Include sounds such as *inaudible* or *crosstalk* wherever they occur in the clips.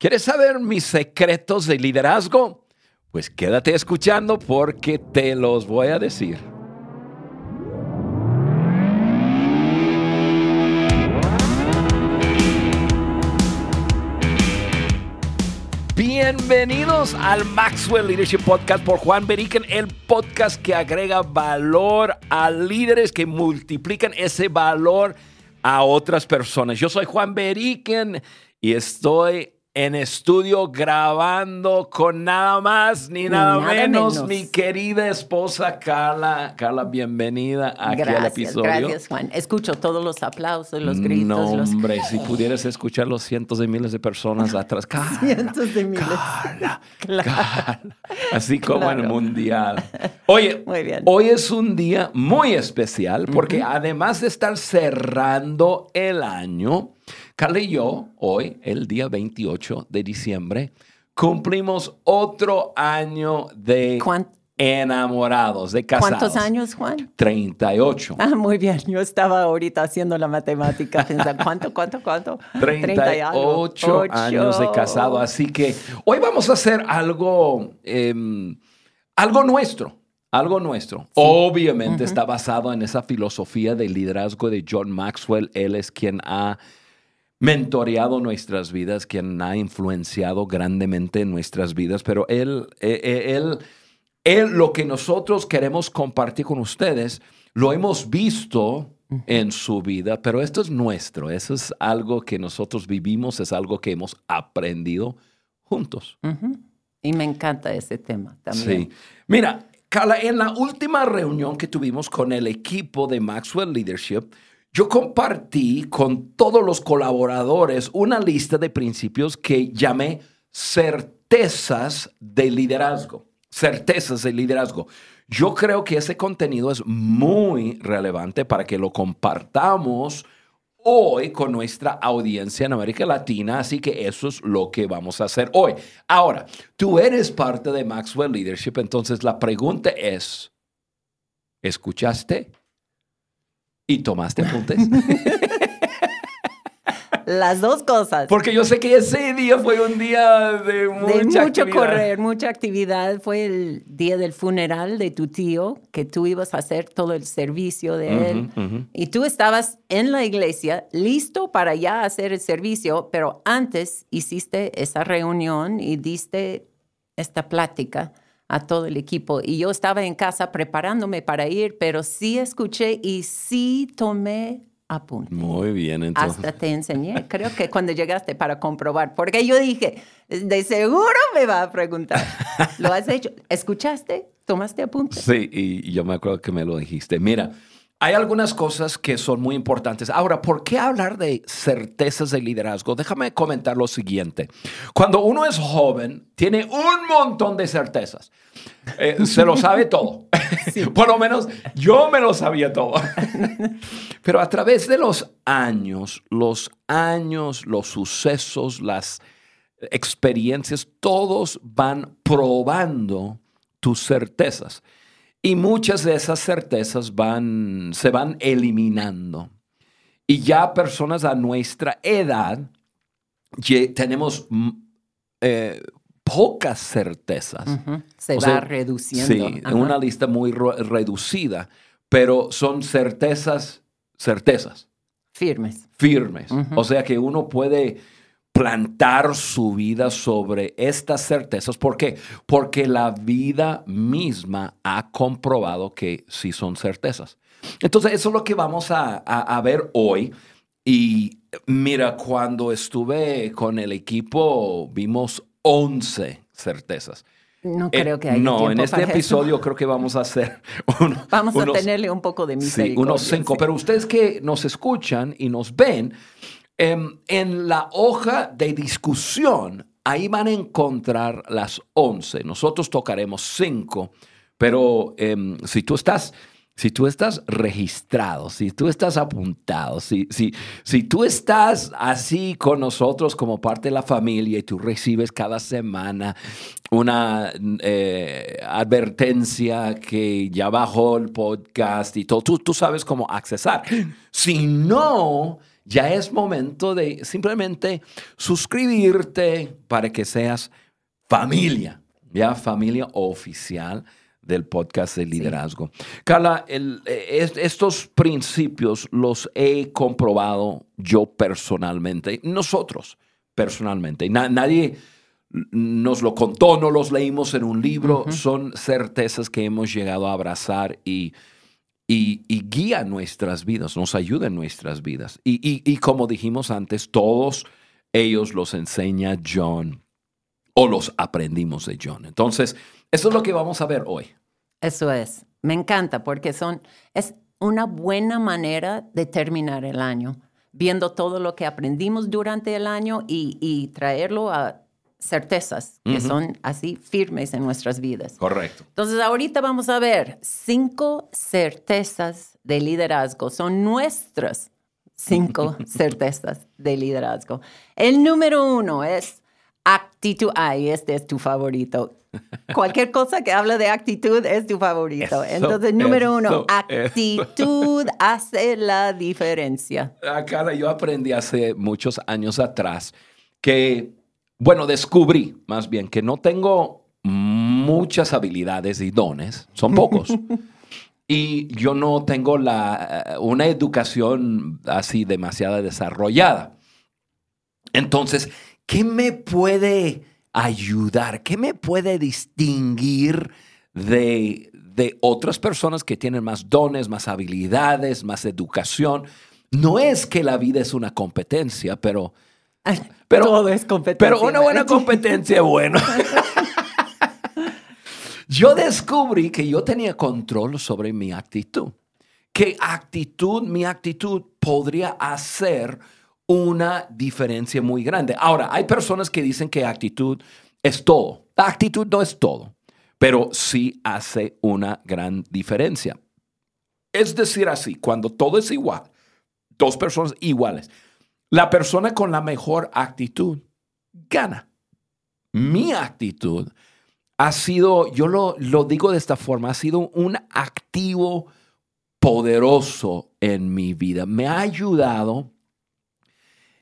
¿Quieres saber mis secretos de liderazgo? Pues quédate escuchando porque te los voy a decir. Bienvenidos al Maxwell Leadership Podcast por Juan Beriken, el podcast que agrega valor a líderes que multiplican ese valor a otras personas. Yo soy Juan Beriken y estoy en estudio grabando con nada más ni nada, menos, mi querida esposa Carla. Carla, bienvenida aquí al episodio. Gracias, Juan. Escucho todos los aplausos, los gritos. No, hombre, si *laughs* pudieras escuchar los cientos de miles de personas atrás. *laughs* Carla, cientos de miles. Carla, *laughs* Carla. Así como en el mundial. Oye, hoy es un día muy especial porque además de estar cerrando el año, Carla y yo, hoy, el día 28 de diciembre, cumplimos otro año de enamorados, de casados. ¿Cuántos años, Juan? 38. Ah, muy bien. Yo estaba ahorita haciendo la matemática, pensando, ¿cuánto, cuánto, cuánto? 38 años de casado. Así que hoy vamos a hacer algo, em, algo nuestro. Algo nuestro. Obviamente está basado en esa filosofía de liderazgo de John Maxwell. Él es quien ha mentoreado nuestras vidas, quien ha influenciado grandemente en nuestras vidas, pero él, eh, eh, él, él, lo que nosotros queremos compartir con ustedes, lo hemos visto en su vida, pero esto es nuestro, eso es algo que nosotros vivimos, es algo que hemos aprendido juntos. Y me encanta ese tema también. Sí. Mira, Carla, en la última reunión que tuvimos con el equipo de Maxwell Leadership, yo compartí con todos los colaboradores una lista de principios que llamé certezas de liderazgo. Certezas de liderazgo. Yo creo que ese contenido es muy relevante para que lo compartamos hoy con nuestra audiencia en América Latina, así que eso es lo que vamos a hacer hoy. Ahora, tú eres parte de Maxwell Leadership, entonces la pregunta es, ¿escuchaste? ¿Y tomaste apuntes? *laughs* Las dos cosas. Porque yo sé que ese día fue un día de mucha De mucho correr, mucha actividad. Fue el día del funeral de tu tío, que tú ibas a hacer todo el servicio de él. Y tú estabas en la iglesia, listo para ya hacer el servicio, pero antes hiciste esa reunión y diste esta plática a todo el equipo. Y yo estaba en casa preparándome para ir, pero sí escuché y sí tomé apuntes. Muy bien, entonces. Hasta te enseñé, creo que cuando llegaste para comprobar, porque yo dije, de seguro me va a preguntar. *laughs* ¿Lo has hecho? ¿Escuchaste? ¿Tomaste apuntes? Sí, y yo me acuerdo que me lo dijiste. Mira, hay algunas cosas que son muy importantes. Ahora, ¿por qué hablar de certezas de liderazgo? Déjame comentar lo siguiente. Cuando uno es joven, tiene un montón de certezas. Eh, se lo sabe todo. *laughs* Por lo menos yo me lo sabía todo. *laughs* Pero a través de los años, los años, los sucesos, las experiencias, todos van probando tus certezas. Y muchas de esas certezas van, se van eliminando. Y ya personas a nuestra edad tenemos mm, eh, pocas certezas. Se va reduciendo. Sí, en una lista muy reducida, pero son certezas, certezas. Firmes. Firmes. O sea que uno puede plantar su vida sobre estas certezas. ¿Por qué? Porque la vida misma ha comprobado que sí son certezas. Entonces, eso es lo que vamos a, ver hoy. Y mira, cuando estuve con el equipo, vimos 11 certezas. No eh, creo que haya No, en este episodio creo que vamos a hacer *laughs* Vamos a tenerle un poco de misericordia. Sí, unos cinco. Pero ustedes que nos escuchan y nos ven, Em, en, la hoja de discusión, ahí van a encontrar las 11. Nosotros tocaremos 5, pero em, si tú estás... Si tú estás registrado, si tú estás apuntado, si, si, si tú estás así con nosotros como parte de la familia y tú recibes cada semana una eh, advertencia que ya bajó el podcast y todo, tú, tú sabes cómo accesar. Si no, ya es momento de simplemente suscribirte para que seas familia, ya familia oficial del podcast de liderazgo. Carla, eh, estos principios los he comprobado yo personalmente, nosotros personalmente. nadie nos lo contó, no los leímos en un libro, son certezas que hemos llegado a abrazar y, y, guía nuestras vidas, nos ayuda en nuestras vidas. Y, como dijimos antes, todos ellos los enseña John o los aprendimos de John. Entonces, eso es lo que vamos a ver hoy. Eso es. Me encanta porque son, es una buena manera de terminar el año, viendo todo lo que aprendimos durante el año y traerlo a certezas que son así firmes en nuestras vidas. Correcto. Entonces, ahorita vamos a ver cinco certezas de liderazgo. Son nuestras cinco *laughs* certezas de liderazgo. El número uno es actitud. Ay, este es tu favorito. Cualquier cosa que habla de actitud es tu favorito. Entonces, número uno, actitud hace la diferencia. Ah, cara, yo aprendí hace muchos años atrás que bueno, descubrí más bien que no tengo muchas habilidades y dones, son pocos. *laughs* y yo no tengo la, eh, una educación así demasiado desarrollada. Entonces, ¿qué me puede ayudar? ¿Qué me puede distinguir de, de otras personas que tienen más dones, más habilidades, más educación? No es que la vida es una competencia, pero *laughs* pero, Todo es competencia. Pero una buena competencia bueno. *laughs* yo descubrí que yo tenía control sobre mi actitud. Que actitud, mi actitud podría hacer una diferencia muy grande. Ahora, hay personas que dicen que actitud es todo. La actitud no es todo, pero sí hace una gran diferencia. Es decir, así, cuando todo es igual, dos personas iguales, la persona con la mejor actitud gana. Mi actitud ha sido, yo lo, digo de esta forma, ha sido un activo poderoso en mi vida. Me ha ayudado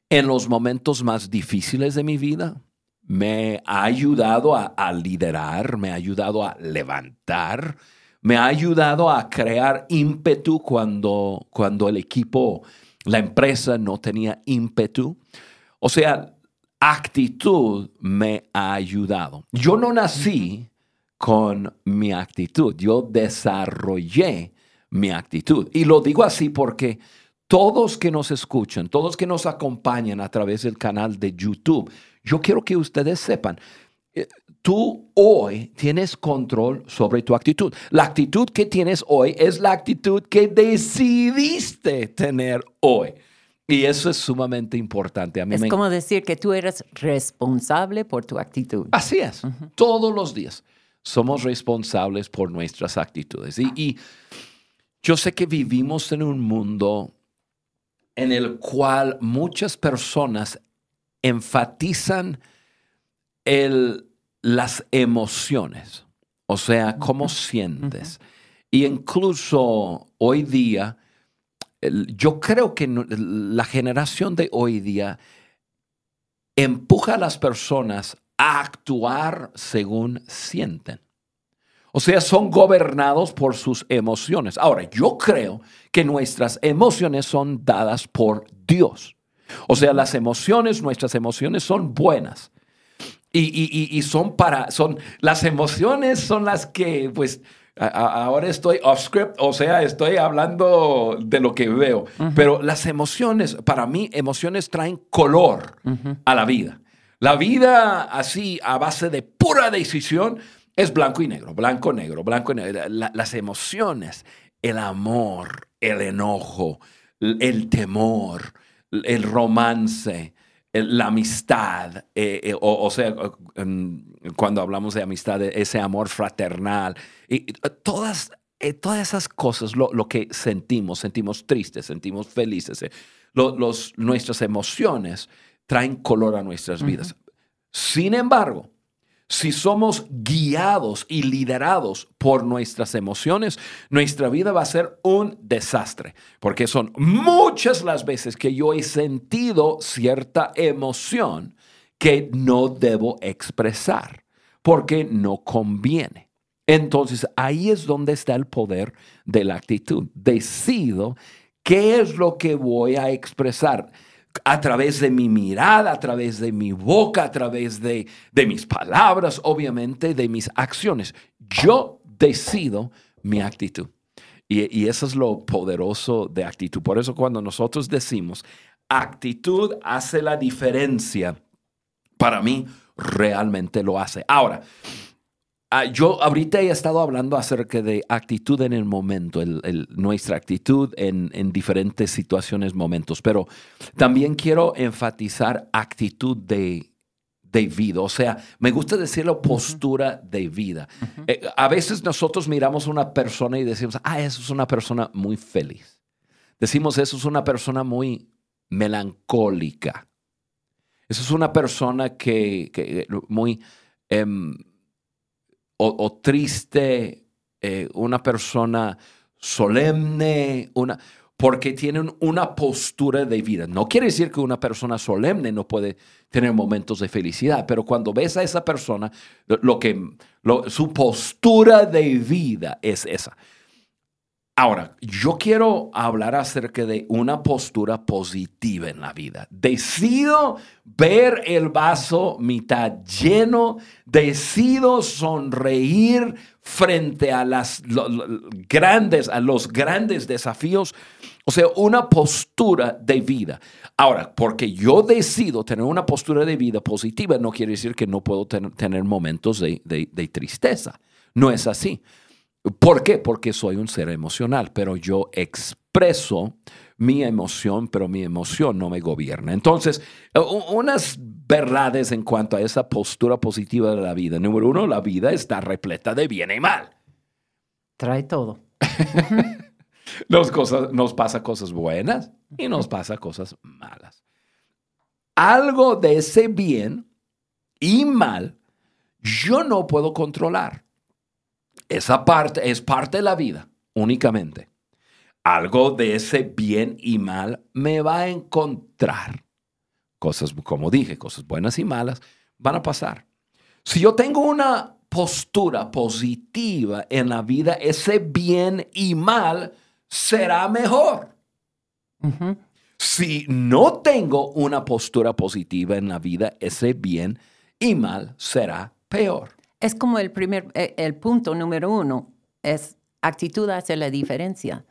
en los momentos más difíciles de mi vida. Me ha ayudado a, a liderar, me ha ayudado a levantar, me ha ayudado a crear ímpetu cuando, cuando el equipo la empresa no tenía ímpetu. O sea, actitud me ha ayudado. Yo no nací con mi actitud, yo desarrollé mi actitud. Y lo digo así porque todos que nos escuchan, todos que nos acompañan a través del canal de YouTube, yo quiero que ustedes sepan, tú hoy tienes control sobre tu actitud. La actitud que tienes hoy es la actitud que decidiste tener hoy. Y eso es sumamente importante. A mí es como decir que tú eres responsable por tu actitud. Así es. Todos los días somos responsables por nuestras actitudes. Y, y yo sé que vivimos en un mundo en el cual muchas personas enfatizan el las emociones, o sea, cómo sientes. Y incluso hoy día, yo creo que la generación de hoy día empuja a las personas a actuar según sienten. O sea, son gobernados por sus emociones. Ahora, yo creo que nuestras emociones son dadas por Dios. O sea, las emociones, nuestras emociones son buenas. Y, son para, son, las emociones son las que, pues, ahora estoy off script, o sea, estoy hablando de lo que veo, pero las emociones, para mí, emociones traen color a la vida. La vida así, a base de pura decisión, es blanco y negro, blanco, negro, blanco y negro. las emociones, el amor, el enojo, el temor, el romance, la amistad, eh, eh, o, sea, cuando hablamos de amistad, ese amor fraternal, y eh, todas, todas esas cosas, lo, que sentimos, sentimos tristes, sentimos felices, los, nuestras emociones traen color a nuestras vidas. Sin embargo, si somos guiados y liderados por nuestras emociones, nuestra vida va a ser un desastre, porque son muchas las veces que yo he sentido cierta emoción que no debo expresar, porque no conviene. Entonces ahí es donde está el poder de la actitud. Decido qué es lo que voy a expresar a través de mi mirada, a través de mi boca, a través de, mis palabras, obviamente, de mis acciones. Yo decido mi actitud. Y, y, eso es lo poderoso de actitud. Por eso cuando nosotros decimos actitud hace la diferencia, para mí realmente lo hace. Ahora, Ah, yo ahorita he estado hablando acerca de actitud en el momento, nuestra actitud en, diferentes situaciones, momentos, pero también quiero enfatizar actitud de, vida. O sea, me gusta decirlo postura de vida. Eh, a veces nosotros miramos a una persona y decimos, ah, eso es una persona muy feliz. Decimos, eso es una persona muy melancólica. Eso es una persona que, muy... Em, o, triste, eh, una persona solemne, una, porque tienen una postura de vida. No quiere decir que una persona solemne no puede tener momentos de felicidad, pero cuando ves a esa persona, lo que, su postura de vida es esa. Ahora, yo quiero hablar acerca de una postura positiva en la vida. Decido ver el vaso mitad lleno, decido sonreír frente a las grandes a los grandes desafíos, o sea, una postura de vida. Ahora, porque yo decido tener una postura de vida positiva, no quiere decir que no puedo tener momentos de tristeza. No es así. ¿Por qué? Porque soy un ser emocional, pero yo expreso mi emoción, pero mi emoción no me gobierna. Entonces, unas verdades en cuanto a esa postura positiva de la vida. Número uno, la vida está repleta de bien y mal. Trae todo. *laughs* nos, cosas, nos pasa cosas buenas y nos pasa cosas malas. Algo de ese bien y mal yo no puedo controlar. Esa parte es parte de la vida únicamente. Algo de ese bien y mal me va a encontrar. Cosas, como dije, cosas buenas y malas van a pasar. Si yo tengo una postura positiva en la vida, ese bien y mal será mejor. Si no tengo una postura positiva en la vida, ese bien y mal será peor. Es como el primer, eh, el punto número uno, es actitud hace la diferencia.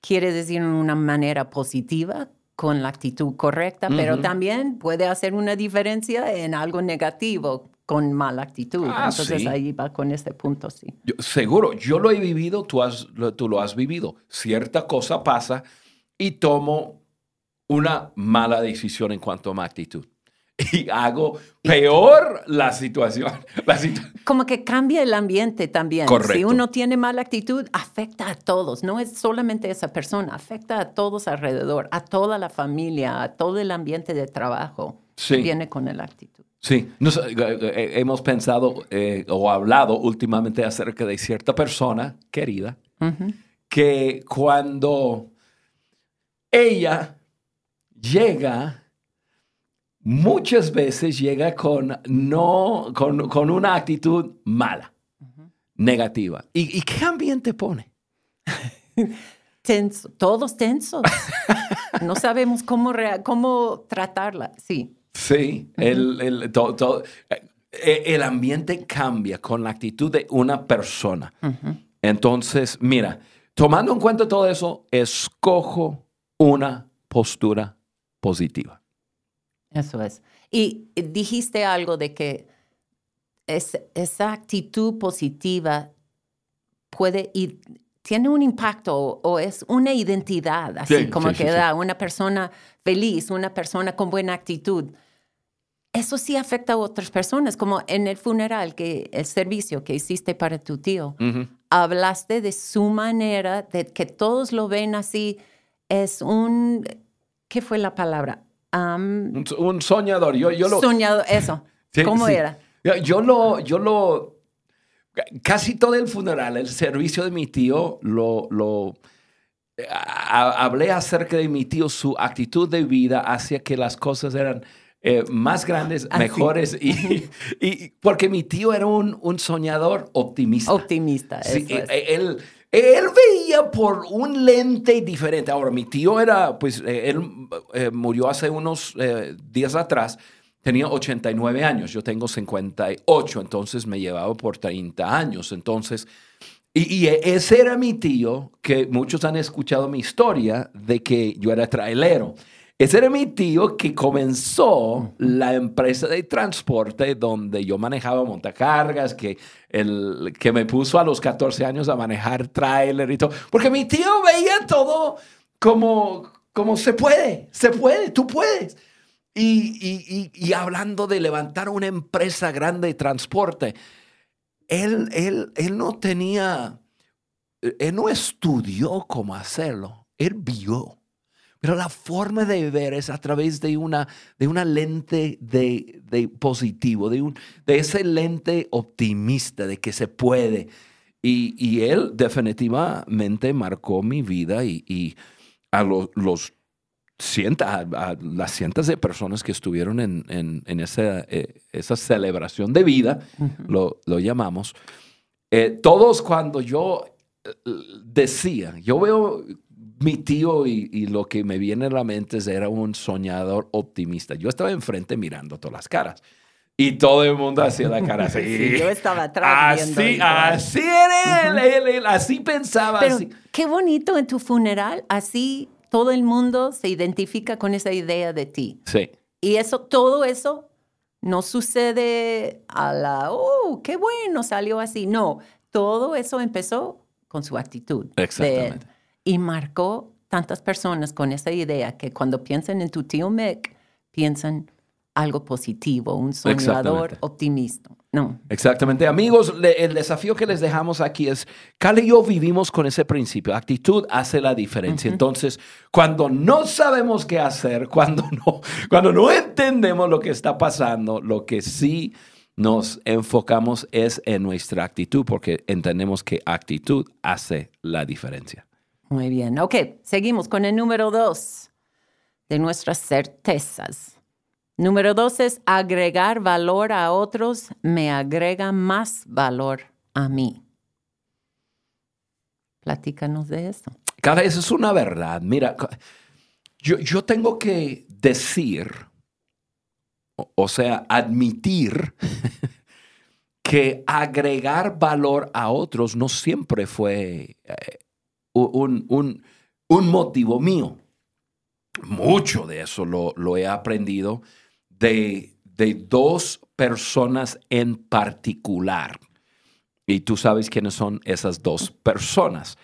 Quiere decir en una manera positiva, con la actitud correcta, pero también puede hacer una diferencia en algo negativo con mala actitud. Ah, Entonces ahí va con este punto, sí. seguro, yo lo he vivido, tú, has, tú lo has vivido. Cierta cosa pasa y tomo una mala decisión en cuanto a mi actitud. *laughs* y hago peor la situación. *laughs* Como que cambia el ambiente también. Si uno tiene mala actitud, afecta a todos. No es solamente esa persona, afecta a todos alrededor, a toda la familia, a todo el ambiente de trabajo. Sí. Viene con la actitud. Sí, eh, eh, hemos pensado eh, o hablado últimamente acerca de cierta persona querida que cuando ella llega muchas veces llega con, no, con, una actitud mala, negativa. ¿Y, qué ambiente pone? *laughs* Tenso, todos tensos. *laughs* no sabemos cómo, cómo tratarla, sí. Sí, el, el, eh, el, ambiente cambia con la actitud de una persona. Entonces, mira, tomando en cuenta todo eso, escojo una postura positiva. Eso es. Y dijiste algo de que esa actitud positiva puede ir, tiene un impacto o es una identidad, así como que da una persona feliz, una persona con buena actitud. Eso sí afecta a otras personas, como en el funeral, que el servicio que hiciste para tu tío. Hablaste de su manera, de que todos lo ven así. Es un, ¿qué fue la palabra? Un, soñador. Yo, yo Soñador, eso. ¿Cómo era? Yo lo, yo lo, casi todo el funeral, el servicio de mi tío, lo, lo hablé acerca de mi tío, su actitud de vida hacia que las cosas eran eh, más grandes, ah, mejores, *laughs* y, y, porque mi tío era un, un soñador optimista. Optimista, sí, eh, eh, él, él veía por un lente diferente. Ahora, mi tío era, pues, él murió hace unos días atrás, tenía 89 años, yo tengo 58, entonces me llevaba por 30 años, entonces... Y, y, ese era mi tío, que muchos han escuchado mi historia de que yo era trailero. Ese era mi tío que comenzó la empresa de transporte donde yo manejaba montacargas, que, el, que me puso a los 14 años a manejar trailer y todo. Porque mi tío veía todo como, como se puede, se puede, tú puedes. Y, y, y, hablando de levantar una empresa grande de transporte, él, él, él no tenía, él no estudió cómo hacerlo, él vio. Pero la forma de ver es a través de una, de una lente de, de positivo, de, un, de ese lente optimista de que se puede. Y, y él definitivamente marcó mi vida y, y a los, los cientos, a, las cientos de personas que estuvieron en, en, en esa, eh, esa, celebración de vida, lo, lo, llamamos, eh, todos cuando yo eh, decía, yo veo mi tío y, lo que me viene a la mente es era un soñador optimista. Yo estaba enfrente mirando todas las caras. Y todo el mundo hacía la cara así. yo estaba atrás así, Así era él, así pensaba. Pero qué bonito en tu funeral, así todo el mundo se identifica con esa idea de ti. Sí. Y eso, todo eso no sucede a la, oh, qué bueno, salió así. No, todo eso empezó con su actitud. Exactamente y marcó tantas personas con esa idea que cuando piensan en tu tío Mick, piensan algo positivo, un soñador optimista. No. Exactamente. Amigos, el desafío que les dejamos aquí es, Cal y yo vivimos con ese principio. Actitud hace la diferencia. Entonces, cuando no sabemos qué hacer, *laughs* cuando no, cuando no entendemos lo que está pasando, lo que sí nos enfocamos es en nuestra actitud, porque entendemos que actitud hace la diferencia. Muy bien. Ok, seguimos con el número dos de nuestras certezas. Número dos es agregar valor a otros me agrega más valor a mí. Platícanos de eso. Cada vez es una verdad. Mira, yo, yo tengo que decir, o, sea, admitir *laughs* que agregar valor a otros no siempre fue eh, un, motivo mío. Mucho de eso lo, he aprendido de, dos personas en particular. Y tú sabes quiénes son esas dos personas.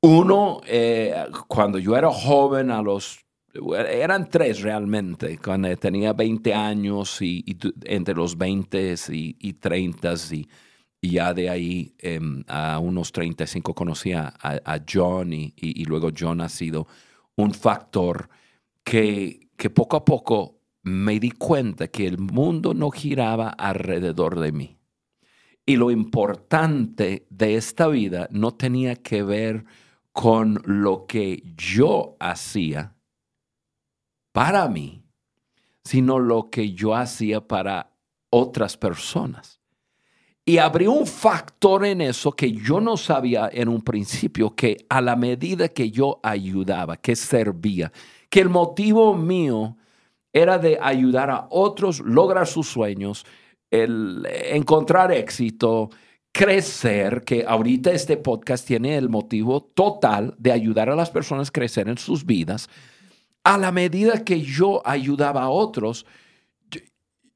Uno, eh, cuando yo era joven, a los eran tres realmente, cuando tenía 20 años y, entre los 20 y, y 30 y y ya de ahí em, a unos 35 conocí a, a John y, luego John ha sido un factor que, que poco a poco me di cuenta que el mundo no giraba alrededor de mí. Y lo importante de esta vida no tenía que ver con lo que yo hacía para mí, sino lo que yo hacía para otras personas. Y abrió un factor en eso que yo no sabía en un principio, que a la medida que yo ayudaba, que servía, que el motivo mío era de ayudar a otros, lograr sus sueños, el encontrar éxito, crecer, que ahorita este podcast tiene el motivo total de ayudar a las personas a crecer en sus vidas. A la medida que yo ayudaba a otros,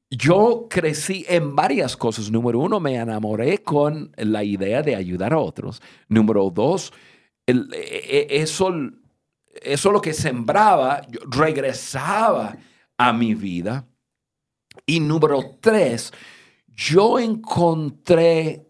yo crecí en varias cosas. Número uno, me enamoré con la idea de ayudar a otros. Número dos, e, e, eso, eso lo que sembraba, regresaba a mi vida. Y número tres, yo encontré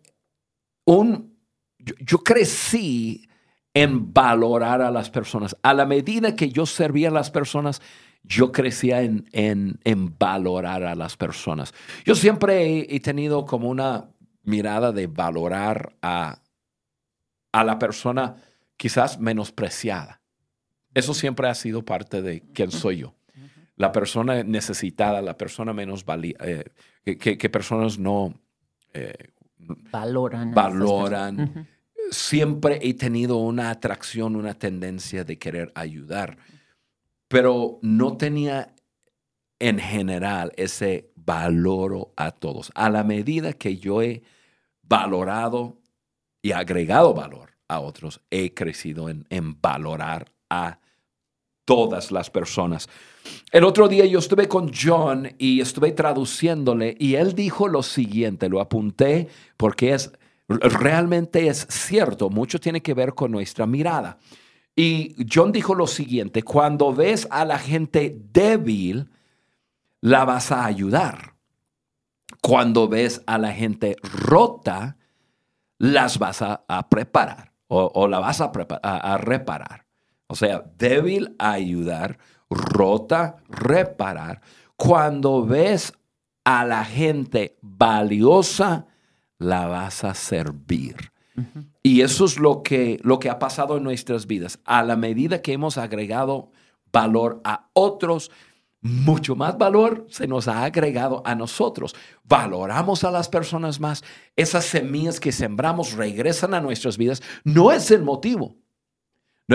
un, yo crecí en valorar a las personas. A la medida que yo servía a las personas, yo crecía en, en, en valorar a las personas. Yo siempre he, he, tenido como una mirada de valorar a, a la persona quizás menospreciada. Eso siempre ha sido parte de quién soy yo. La persona necesitada, la persona menos valía, eh, que, que, personas no eh, valoran. Valoran. Siempre he tenido una atracción, una tendencia de querer ayudar, pero no tenía en general ese valoro a todos. A la medida que yo he valorado y agregado valor a otros, he crecido en, en valorar a todas las personas. El otro día yo estuve con John y estuve traduciéndole y él dijo lo siguiente, lo apunté porque es realmente es cierto, mucho tiene que ver con nuestra mirada. Y John dijo lo siguiente, cuando ves a la gente débil, la vas a ayudar. Cuando ves a la gente rota, las vas a, preparar o, la vas a, a reparar. O sea, débil ayudar, rota reparar. Cuando ves a la gente valiosa, la vas a servir. Y eso es lo que, lo que ha pasado en nuestras vidas. A la medida que hemos agregado valor a otros, mucho más valor se nos ha agregado a nosotros. Valoramos a las personas más. Esas semillas que sembramos regresan a nuestras vidas. No es el motivo.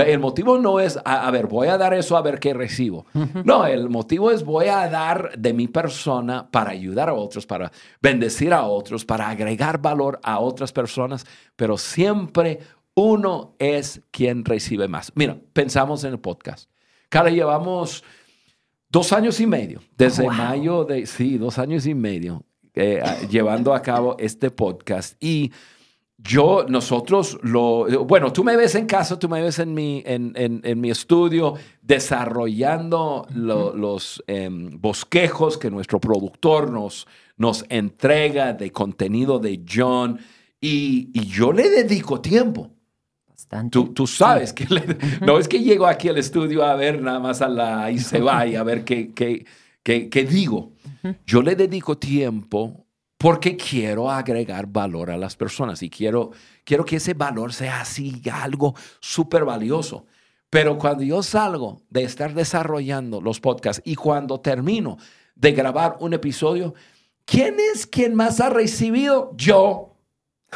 El motivo no es, a, ver, voy a dar eso a ver qué recibo. No, el motivo es voy a dar de mi persona para ayudar a otros, para bendecir a otros, para agregar valor a otras personas, pero siempre uno es quien recibe más. Mira, pensamos en el podcast. Cara, llevamos dos años y medio, desde mayo de, sí, dos años y medio, eh, llevando a cabo este podcast y yo, nosotros lo, bueno, tú me ves en casa, tú me ves en mi, en, en, mi estudio desarrollando los em, bosquejos que nuestro productor nos, nos entrega de contenido de John y, y yo le dedico tiempo. Bastante. Tú, tú sabes que *laughs* no es que llego aquí al estudio a ver nada más a la y se va y a ver qué, qué, qué, qué digo. Yo le dedico tiempo porque quiero agregar valor a las personas y quiero, quiero que ese valor sea así, algo súper valioso. Pero cuando yo salgo de estar desarrollando los podcasts y cuando termino de grabar un episodio, ¿quién es quien más ha recibido? Yo.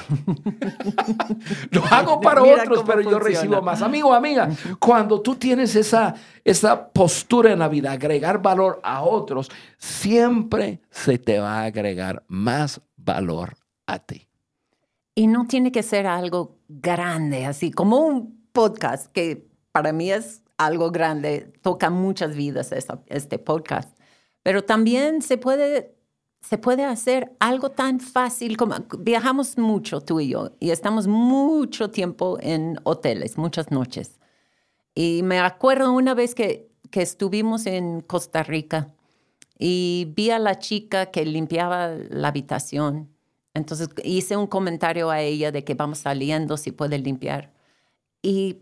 *laughs* Lo hago para otros, pero yo recibo más. Amigo, amiga, cuando tú tienes esa, esa postura en la vida, agregar valor a otros, siempre se te va a agregar más valor a ti. Y no tiene que ser algo grande, así como un podcast, que para mí es algo grande, toca muchas vidas este podcast, pero también se puede se puede hacer algo tan fácil como viajamos mucho tú y yo y estamos mucho tiempo en hoteles, muchas noches. Y me acuerdo una vez que, que estuvimos en Costa Rica y vi a la chica que limpiaba la habitación. Entonces hice un comentario a ella de que vamos saliendo, si puede limpiar. Y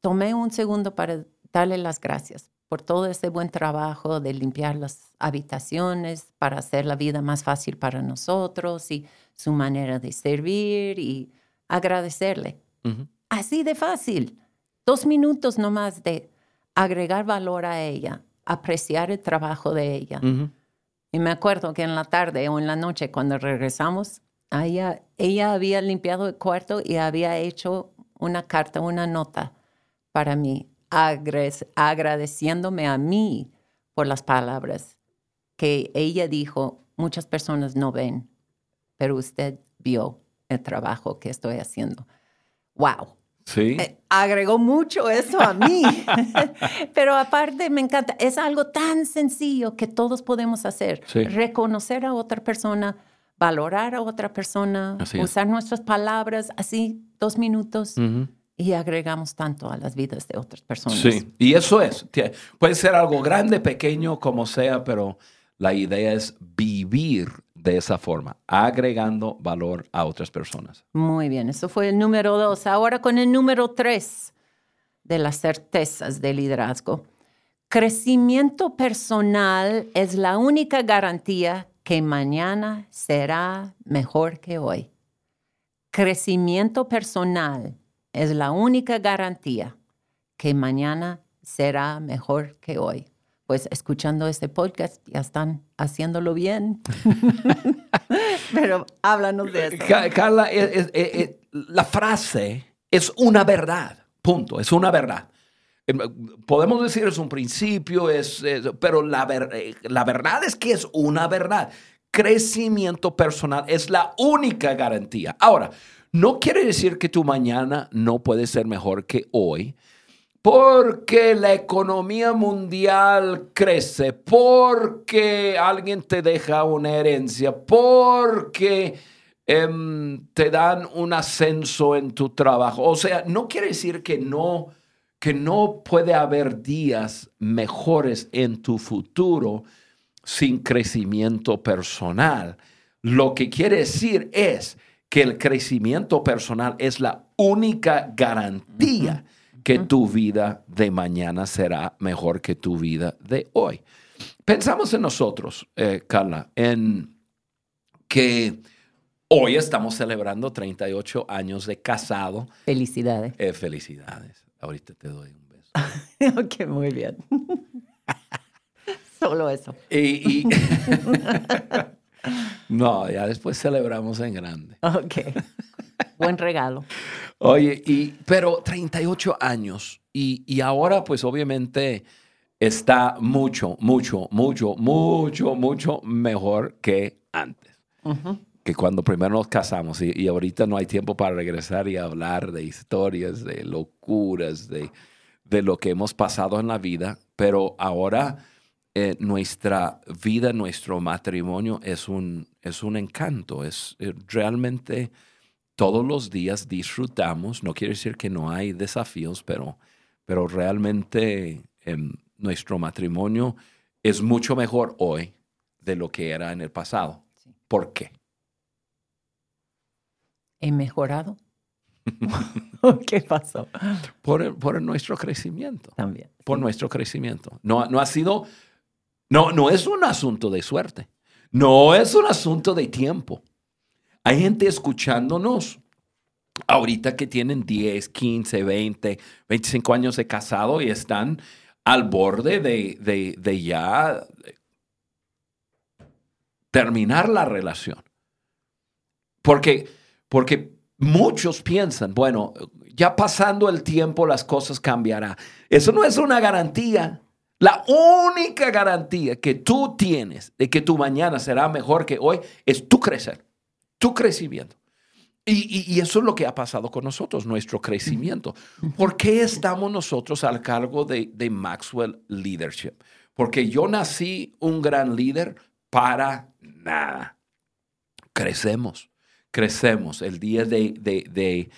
tomé un segundo para darle las gracias por todo ese buen trabajo de limpiar las habitaciones para hacer la vida más fácil para nosotros y su manera de servir y agradecerle. Así de fácil. Dos minutos nomás de agregar valor a ella, apreciar el trabajo de ella. Y me acuerdo que en la tarde o en la noche cuando regresamos, ella, ella había limpiado el cuarto y había hecho una carta, una nota para mí agradeciéndome a mí por las palabras que ella dijo, muchas personas no ven, pero usted vio el trabajo que estoy haciendo. ¡Wow! Sí. Eh, agregó mucho eso a mí. *laughs* pero aparte me encanta, es algo tan sencillo que todos podemos hacer. Reconocer a otra persona, valorar a otra persona, usar nuestras palabras así, dos minutos y agregamos tanto a las vidas de otras personas. Sí, y eso es. Puede ser algo grande, pequeño, como sea, pero la idea es vivir de esa forma, agregando valor a otras personas. Muy bien, eso fue el número dos. Ahora con el número tres de las certezas del liderazgo. Crecimiento personal es la única garantía que mañana será mejor que hoy. Crecimiento personal es la única garantía que mañana será mejor que hoy. Pues escuchando este podcast ya están haciéndolo bien. *laughs* Pero háblanos de eso. Carla, la frase es una verdad, punto, es una verdad. Em, podemos decir es un principio, es, pero la, eh, la verdad es que es una verdad. Crecimiento personal es la única garantía. Ahora, no quiere decir que tu mañana no puede ser mejor que hoy, porque la economía mundial crece, porque alguien te deja una herencia, porque em, te dan un ascenso en tu trabajo. O sea, no quiere decir que no, que no puede haber días mejores en tu futuro sin crecimiento personal. Lo que quiere decir es que el crecimiento personal es la única garantía que tu vida de mañana será mejor que tu vida de hoy. Pensamos en nosotros, eh, Carla, en que hoy estamos celebrando 38 años de casado. Felicidades. Eh, felicidades. Ahorita te doy un beso. *laughs* ok, muy bien. Solo eso. Y, *laughs* no, ya después celebramos en grande. Ok. Buen regalo. Oye, y, pero 38 años y, y ahora pues obviamente está mucho, mucho, mucho, mucho, mucho mejor que antes. Que cuando primero nos casamos y, y, ahorita no hay tiempo para regresar y hablar de historias, de locuras, de, de lo que hemos pasado en la vida, pero ahora eh, nuestra vida, nuestro matrimonio es un, es un encanto, es eh, realmente todos los días disfrutamos, no quiere decir que no hay desafíos, pero, pero realmente em, nuestro matrimonio es mucho mejor hoy de lo que era en el pasado. ¿Por qué? ¿He mejorado? *laughs* ¿Qué pasó? Por, por, nuestro crecimiento. También. Por nuestro crecimiento. No, no ha sido, no, no es un asunto de suerte. No es un asunto de tiempo. Hay gente escuchándonos ahorita que tienen 10, 15, 20, 25 años de casado y están al borde de, ya terminar la relación. Porque, porque muchos piensan, bueno, ya pasando el tiempo las cosas cambiarán. Eso no es una garantía. La única garantía que tú tienes de que tu mañana será mejor que hoy es tu crecer tu crecimiento. Y, eso es lo que ha pasado con nosotros, nuestro crecimiento. ¿Por qué estamos nosotros al cargo de, Maxwell Leadership? Porque yo nací un gran líder para nada. Crecemos, crecemos. El día de, de, de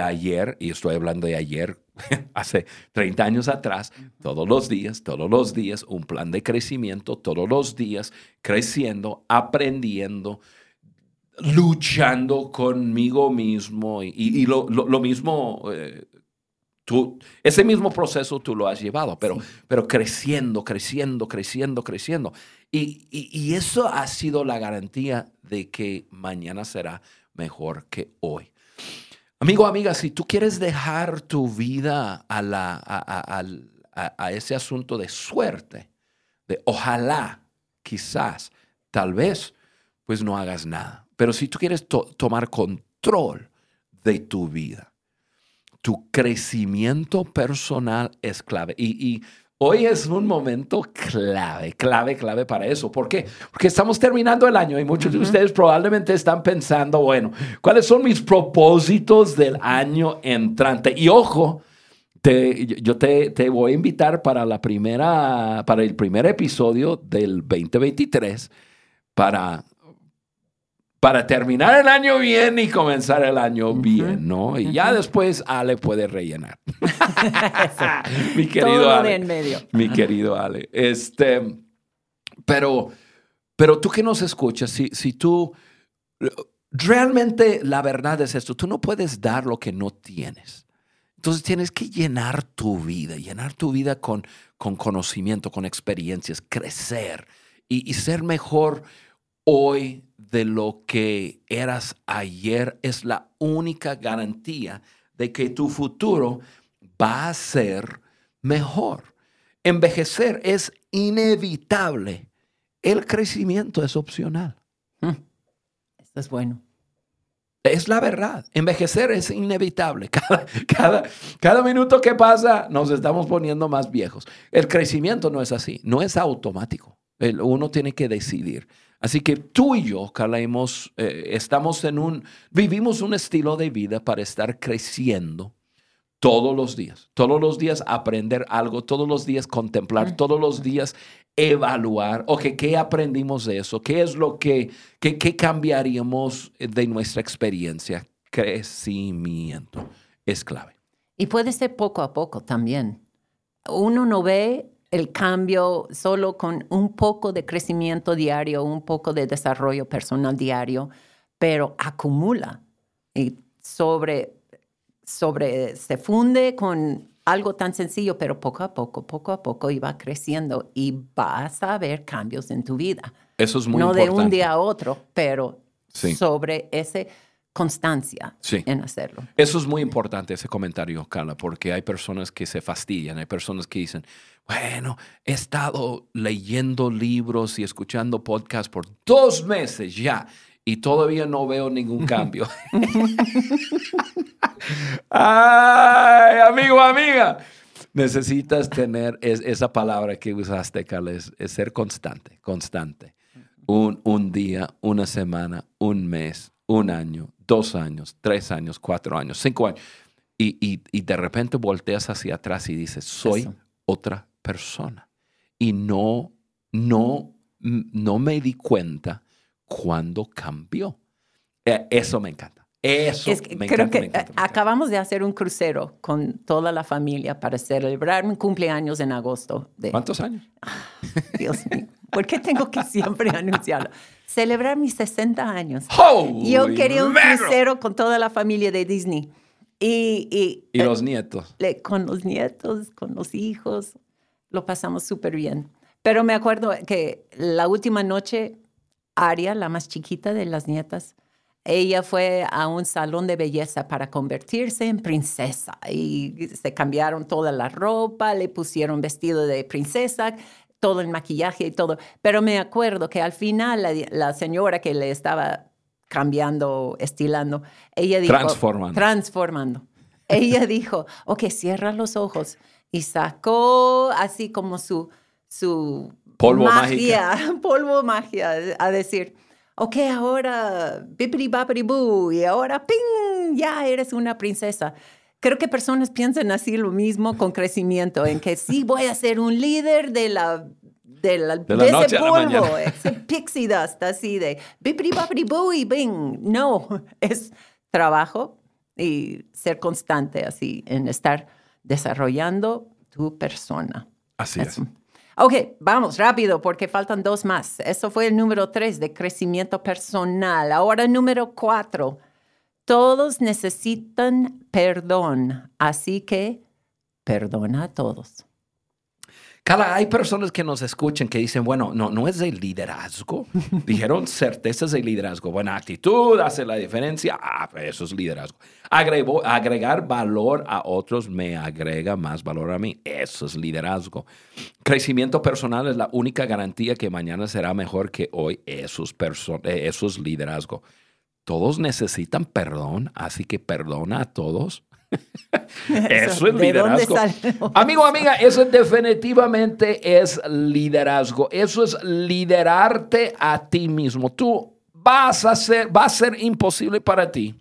ayer, y estoy hablando de ayer, *laughs* hace 30 años atrás, todos los días, todos los días, un plan de crecimiento, todos los días, creciendo, aprendiendo, luchando conmigo mismo y, lo, mismo, eh, tú, ese mismo proceso tú lo has llevado, pero, pero creciendo, creciendo, creciendo, creciendo. Y, y, eso ha sido la garantía de que mañana será mejor que hoy. Amigo, amiga, si tú quieres dejar tu vida a, la, a, a ese asunto de suerte, de ojalá, quizás, tal vez, pues no hagas nada pero si tú quieres tomar control de tu vida, tu crecimiento personal es clave. Y, hoy es un momento clave, clave, clave para eso. ¿Por qué? Porque estamos terminando el año y muchos de ustedes probablemente están pensando, bueno, ¿cuáles son mis propósitos del año entrante? Y ojo, yo te, te, voy a invitar para la primera, para el primer episodio del 2023 para para terminar el año bien y comenzar el año bien, ¿no? Y ya después Ale puede rellenar. *laughs* mi querido Ale. en medio. Mi querido Ale. Este, pero, pero tú que nos escuchas, si, si tú realmente la verdad es esto, tú no puedes dar lo que no tienes. Entonces tienes que llenar tu vida, llenar tu vida con, con conocimiento, con experiencias, crecer y, y ser mejor hoy de lo que eras ayer es la única garantía de que tu futuro va a ser mejor. Envejecer es inevitable. El crecimiento es opcional. Mm. Esto es bueno. Es la verdad. Envejecer es inevitable. *laughs* Cada, cada, cada, minuto que pasa nos estamos poniendo más viejos. El crecimiento no es así, no es automático. El, uno tiene que decidir. Así que tú y yo, Carla, hemos, eh, estamos en un, vivimos un estilo de vida para estar creciendo todos los días, todos los días aprender algo, todos los días contemplar, todos los días evaluar, ok, ¿qué aprendimos de eso? ¿Qué es lo que, qué, qué cambiaríamos de nuestra experiencia? Crecimiento es clave. Y puede ser poco a poco también. Uno no ve el cambio solo con un poco de crecimiento diario, un poco de desarrollo personal diario, pero acumula y sobre, sobre se funde con algo tan sencillo, pero poco a poco, poco a poco iba creciendo y vas a ver cambios en tu vida. Eso es muy no importante. No de un día a otro, pero sí. sobre ese constancia sí. en hacerlo. Eso es muy importante, ese comentario, Carla, porque hay personas que se fastidian, hay personas que dicen, bueno, he estado leyendo libros y escuchando podcasts por dos meses ya y todavía no veo ningún *laughs* cambio. *laughs* Ay, amigo, amiga. Necesitas tener es, esa palabra que usaste, Carla, es, es ser constante, constante. Un, un día, una semana, un mes, un año, dos años, tres años, cuatro años, cinco años. Y, y, y de repente volteas hacia atrás y dices, soy Eso. otra persona. Y no, no, no me di cuenta cuando cambió. Eh, eso me encanta. Eso es que me creo encanta, que me encanta, me acabamos de hacer un crucero con toda la familia para celebrar mi cumpleaños en agosto. De, ¿Cuántos años? Dios mío, ¿por qué tengo que siempre anunciarlo? Celebrar mis 60 años. Holy Yo quería un mackerel. crucero con toda la familia de Disney. Y, y, Y los nietos. le- con los nietos, con los hijos, lo pasamos súper bien. Pero me acuerdo que la última noche, Aria, la más chiquita de las nietas, ella fue a un salón de belleza para convertirse en princesa y se cambiaron toda la ropa, le pusieron vestido de princesa, todo el maquillaje y todo. Pero me acuerdo que al final la, la señora que le estaba cambiando, estilando, ella dijo... Transformando. Transformando. Ella *laughs* dijo, ok, cierra los ojos. Y sacó así como su, su Polvo magia, *laughs* polvo magia, a decir, ok, ahora bipiri babiri boo, y ahora ping, ya eres una princesa. Creo que personas piensan así lo mismo con crecimiento, en que sí voy a ser un líder de la de, la, De la de noche ese a la polvo, *laughs* ese pixie dust, así de bipiri babiri boo y bing. No, *laughs* es trabajo y ser constante así en estar desarrollando tu persona. Así es. Ok, vamos rápido porque faltan dos más. Eso fue el número tres de crecimiento personal. Ahora número cuatro. Todos necesitan perdón, así que perdona a todos. Carla, hay personas que nos escuchan que dicen, bueno, no, no es de liderazgo. *laughs* Dijeron certezas de liderazgo. Buena actitud hace la diferencia. Ah, eso es liderazgo. Agregar valor a otros me agrega más valor a mí. Eso es liderazgo. Crecimiento personal es la única garantía que mañana será mejor que hoy. Eso es, eh, eso es liderazgo. Todos necesitan perdón, así que perdona a todos. *laughs* Eso es ¿De dónde liderazgo. Amigo, amiga, eso definitivamente es liderazgo. Eso es liderarte a ti mismo. Tú vas a ser, va a ser imposible para ti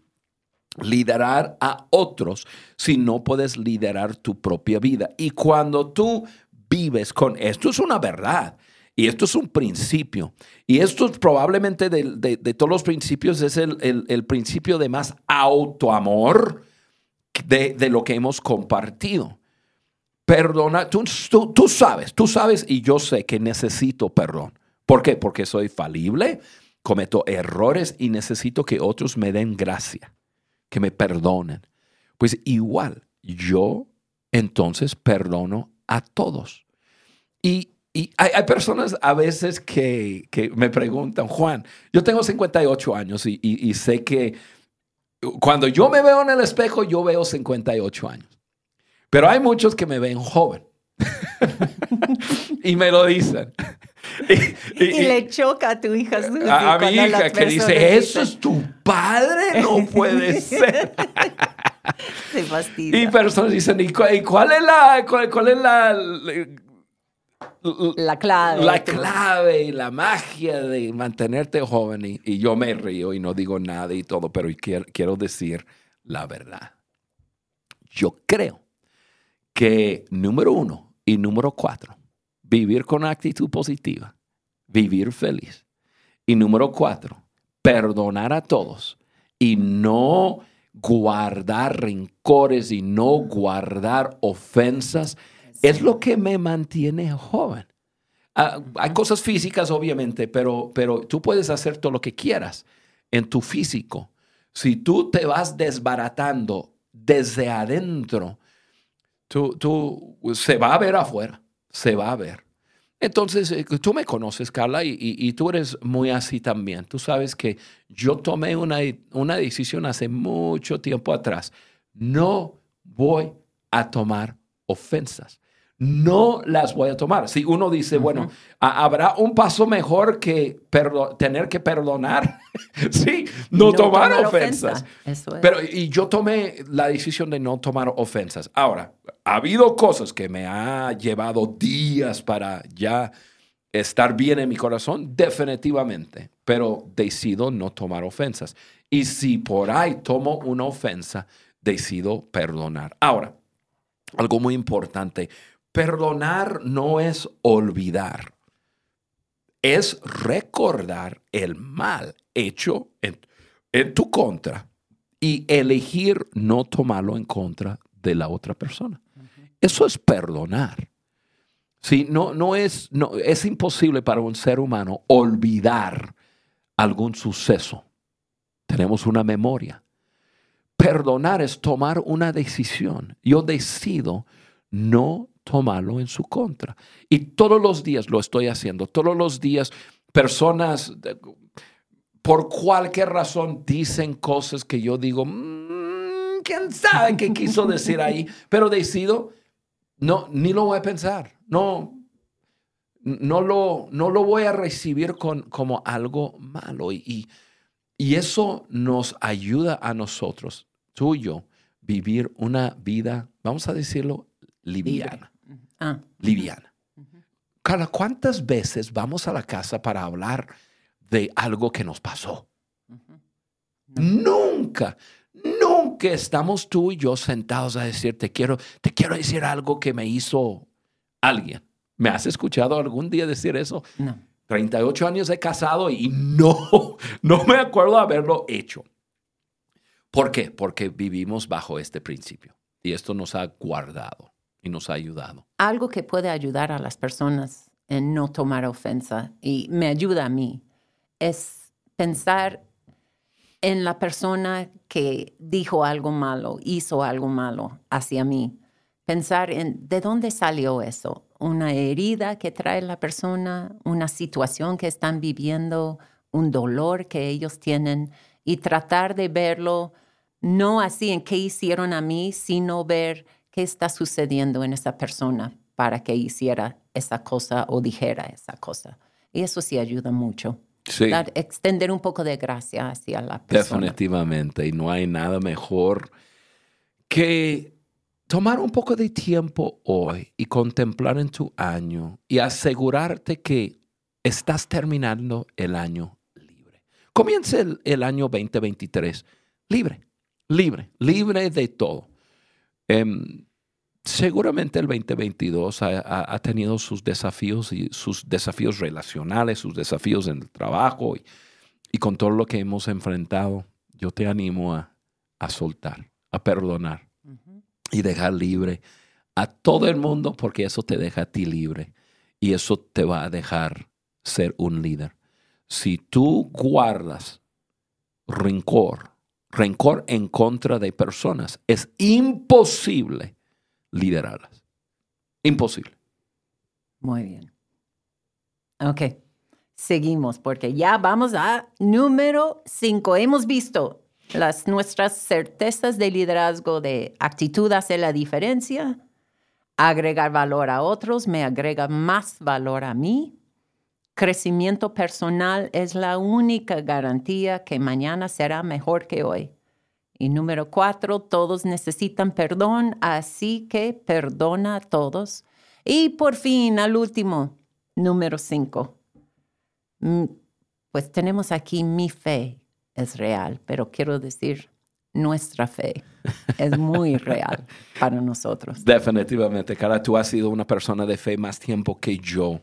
liderar a otros si no puedes liderar tu propia vida. Y cuando tú vives con esto, es una verdad. Y esto es un principio. Y esto es probablemente de, de- de todos los principios es el, el- el principio de más autoamor de, de lo que hemos compartido. Perdona, tú, tú, tú sabes, tú sabes y yo sé que necesito perdón. ¿Por qué? Porque soy falible, cometo errores y necesito que otros me den gracia, que me perdonen. Pues igual, yo entonces perdono a todos. Y, hay, personas a veces que, me preguntan, Juan, yo tengo 58 años y, y sé que cuando yo me veo en el espejo, yo veo 58 años. Pero hay muchos que me ven joven. *laughs* y me lo dicen. *laughs* Y, le choca a tu hija A, mi hija que dice, ¿eso es tu padre? No *laughs* puede ser. Se fastidia. Y personas dicen, ¿y cuál, es la... Cuál, es la la clave. La clave y la magia de mantenerte joven. Y, y, yo me río y no digo nada y todo, pero quiero, quiero decir la verdad. Yo creo que número uno y número cuatro, vivir con actitud positiva, vivir feliz. Y número cuatro, perdonar a todos y no guardar rencores y no guardar ofensas es lo que me mantiene joven. Ah, hay cosas físicas, obviamente, pero, pero tú puedes hacer todo lo que quieras en tu físico. Si tú te vas desbaratando desde adentro, tú, tú, se va a ver afuera, se va a ver. Entonces, eh, tú me conoces, Carla, y, tú eres muy así también. Tú sabes que yo tomé una, una decisión hace mucho tiempo atrás. No voy a tomar ofensas no las voy a tomar. Si uno dice, bueno, habrá un paso mejor que tener que perdonar, *laughs* sí, no, tomar, ofensas. Pero y yo tomé la decisión de no tomar ofensas. Ahora, ha habido cosas que me ha llevado días para ya estar bien en mi corazón, definitivamente, pero decido no tomar ofensas. Y si por ahí tomo una ofensa, decido perdonar. Ahora, algo muy importante, Perdonar no es olvidar, es recordar el mal hecho en, tu contra y elegir no tomarlo en contra de la otra persona. Eso es perdonar. Sí, no, no es, no, es imposible para un ser humano olvidar algún suceso. Tenemos una memoria. Perdonar es tomar una decisión. Yo decido no tomarlo en su contra. Y todos los días lo estoy haciendo. Todos los días personas, por cualquier razón, dicen cosas que yo digo, mm, ¿quién sabe qué quiso decir ahí? Pero decido, no, ni lo voy a pensar. No, no lo, no lo voy a recibir con, como algo malo. Y, y eso nos ayuda a nosotros, tú y yo, vivir una vida, vamos a decirlo, liviana. Ah. Liviana. Carla, ¿cuántas veces vamos a la casa para hablar de algo que nos pasó? Nunca, nunca estamos tú y yo sentados a decir, te quiero, te quiero decir algo que me hizo alguien. ¿Me has escuchado algún día decir eso? No. 38 años de casado y no, *laughs* no me acuerdo haberlo hecho. ¿Por qué? Porque vivimos bajo este principio y esto nos ha guardado y nos ha ayudado. Algo que puede ayudar a las personas en no tomar ofensa y me ayuda a mí es pensar en la persona que dijo algo malo, hizo algo malo hacia mí. Pensar en de dónde salió eso, una herida que trae la persona, una situación que están viviendo, un dolor que ellos tienen y tratar de verlo no así en qué hicieron a mí, sino ver qué está sucediendo en esa persona para que hiciera esa cosa o dijera esa cosa. Y eso sí ayuda mucho. Sí. extender un poco de gracia hacia la persona. Definitivamente. Y no hay nada mejor que tomar un poco de tiempo hoy y contemplar en tu año y asegurarte que estás terminando el año libre. Comienza el, año 2023 libre, libre, libre de todo. Em, seguramente el 2022 ha, tenido sus desafíos y sus desafíos relacionales, sus desafíos en el trabajo y, con todo lo que hemos enfrentado. Yo te animo a, soltar, a perdonar y dejar libre a todo el mundo porque eso te deja a ti libre y eso te va a dejar ser un líder. Si tú guardas rencor, rencor en contra de personas, es imposible liderarlas. Imposible. Muy bien. Ok. Seguimos porque ya vamos a número cinco. Hemos visto las, nuestras certezas de liderazgo de actitud hace la diferencia, agregar valor a otros me agrega más valor a mí, crecimiento personal es la única garantía que mañana será mejor que hoy. Y número cuatro, todos necesitan perdón, así que perdona a todos. Y por fin, al último, número cinco, mm, pues tenemos aquí mi fe es real, pero quiero decir, nuestra fe es muy real para nosotros. *laughs* Definitivamente, cara, tú has sido una persona de fe más tiempo que yo.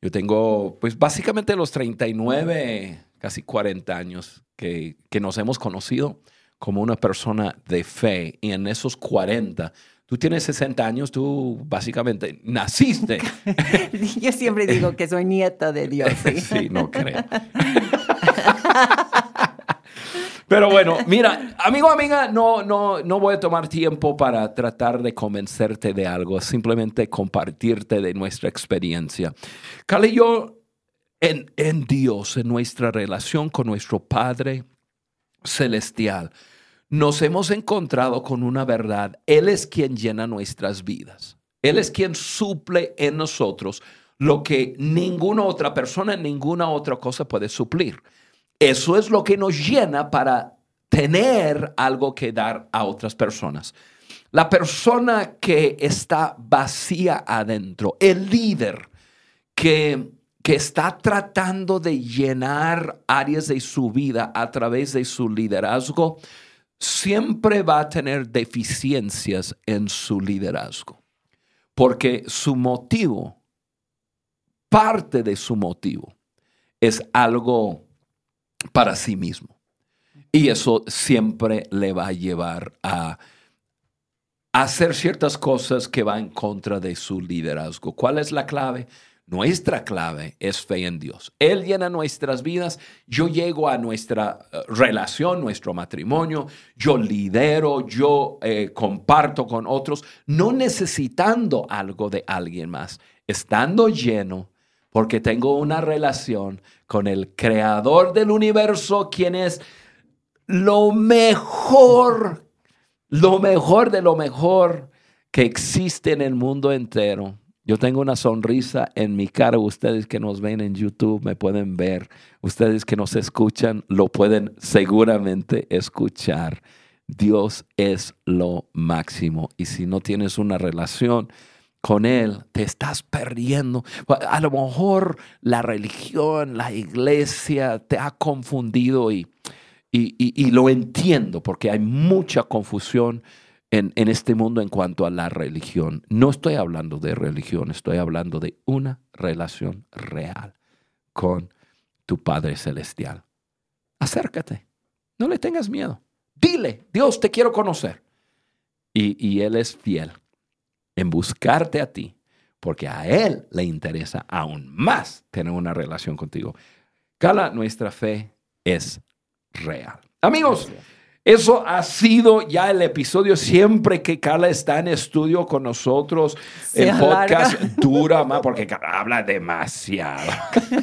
Yo tengo, pues básicamente los 39, casi 40 años que, que nos hemos conocido como una persona de fe. Y en esos 40, tú tienes 60 años, tú básicamente naciste. *laughs* Yo siempre digo que soy nieta de Dios. Sí, *laughs* sí no creo. Pero bueno, mira, amigo, amiga, no, no, no voy a tomar tiempo para tratar de convencerte de algo, simplemente compartirte de nuestra experiencia. Cale y yo, en, en Dios, en nuestra relación con nuestro Padre Celestial, nos hemos encontrado con una verdad. Él es quien llena nuestras vidas. Él es quien suple en nosotros lo que ninguna otra persona, ninguna otra cosa puede suplir. Eso es lo que nos llena para tener algo que dar a otras personas. La persona que está vacía adentro, el líder que, que está tratando de llenar áreas de su vida a través de su liderazgo, siempre va a tener deficiencias en su liderazgo. Porque su motivo, parte de su motivo, es algo para sí mismo. Y eso siempre le va a llevar a hacer ciertas cosas que van en contra de su liderazgo. ¿Cuál es la clave? Nuestra clave es fe en Dios. Él llena nuestras vidas. Yo llego a nuestra eh, relación, nuestro matrimonio. Yo lidero, yo eh, comparto con otros, no necesitando algo de alguien más, estando lleno porque tengo una relación con el creador del universo, quien es lo mejor, lo mejor de lo mejor que existe en el mundo entero. Yo tengo una sonrisa en mi cara. Ustedes que nos ven en YouTube me pueden ver. Ustedes que nos escuchan lo pueden seguramente escuchar. Dios es lo máximo. Y si no tienes una relación con Él, te estás perdiendo. A lo mejor la religión, la iglesia te ha confundido y, y, lo entiendo porque hay mucha confusión en, en, este mundo en cuanto a la religión. No estoy hablando de religión, estoy hablando de una relación real con tu Padre Celestial. Acércate, no le tengas miedo. Dile, Dios, te quiero conocer. Y, y Él es fiel en buscarte a ti, porque a Él le interesa aún más tener una relación contigo. Cala, nuestra fe es real. Amigos, eso ha sido ya el episodio. Siempre que Carla está en estudio con nosotros, el podcast dura más porque habla demasiado.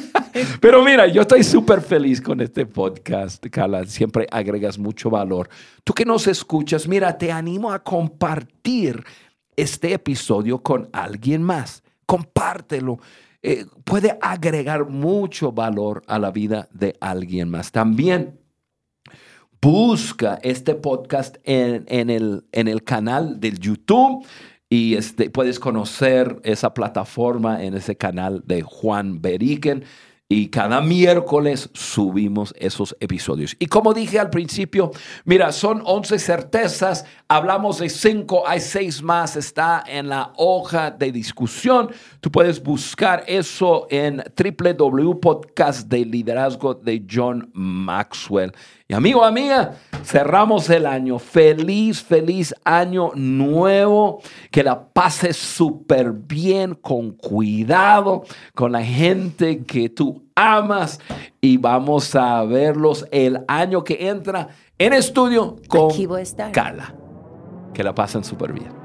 *laughs* Pero mira, yo estoy súper feliz con este podcast, Carla. Siempre agregas mucho valor. Tú que nos escuchas, mira, te animo a compartir este episodio con alguien más. Compártelo. Eh, puede agregar mucho valor a la vida de alguien más. También busca este podcast en, el, en el canal del YouTube y este, puedes conocer esa plataforma en ese canal de Juan Beriken y cada miércoles subimos esos episodios. Y como dije al principio, mira, son 11 certezas, hablamos de 5, hay 6 más, está en la hoja de discusión. Tú puedes buscar eso en www.podcast de liderazgo de John Maxwell. Y amigo, amiga, cerramos el año. Feliz, feliz año nuevo. Que la pases súper bien, con cuidado, con la gente que tú amas y vamos a verlos el año que entra en estudio con Aquí voy a estar. Carla. Que la pasen súper bien.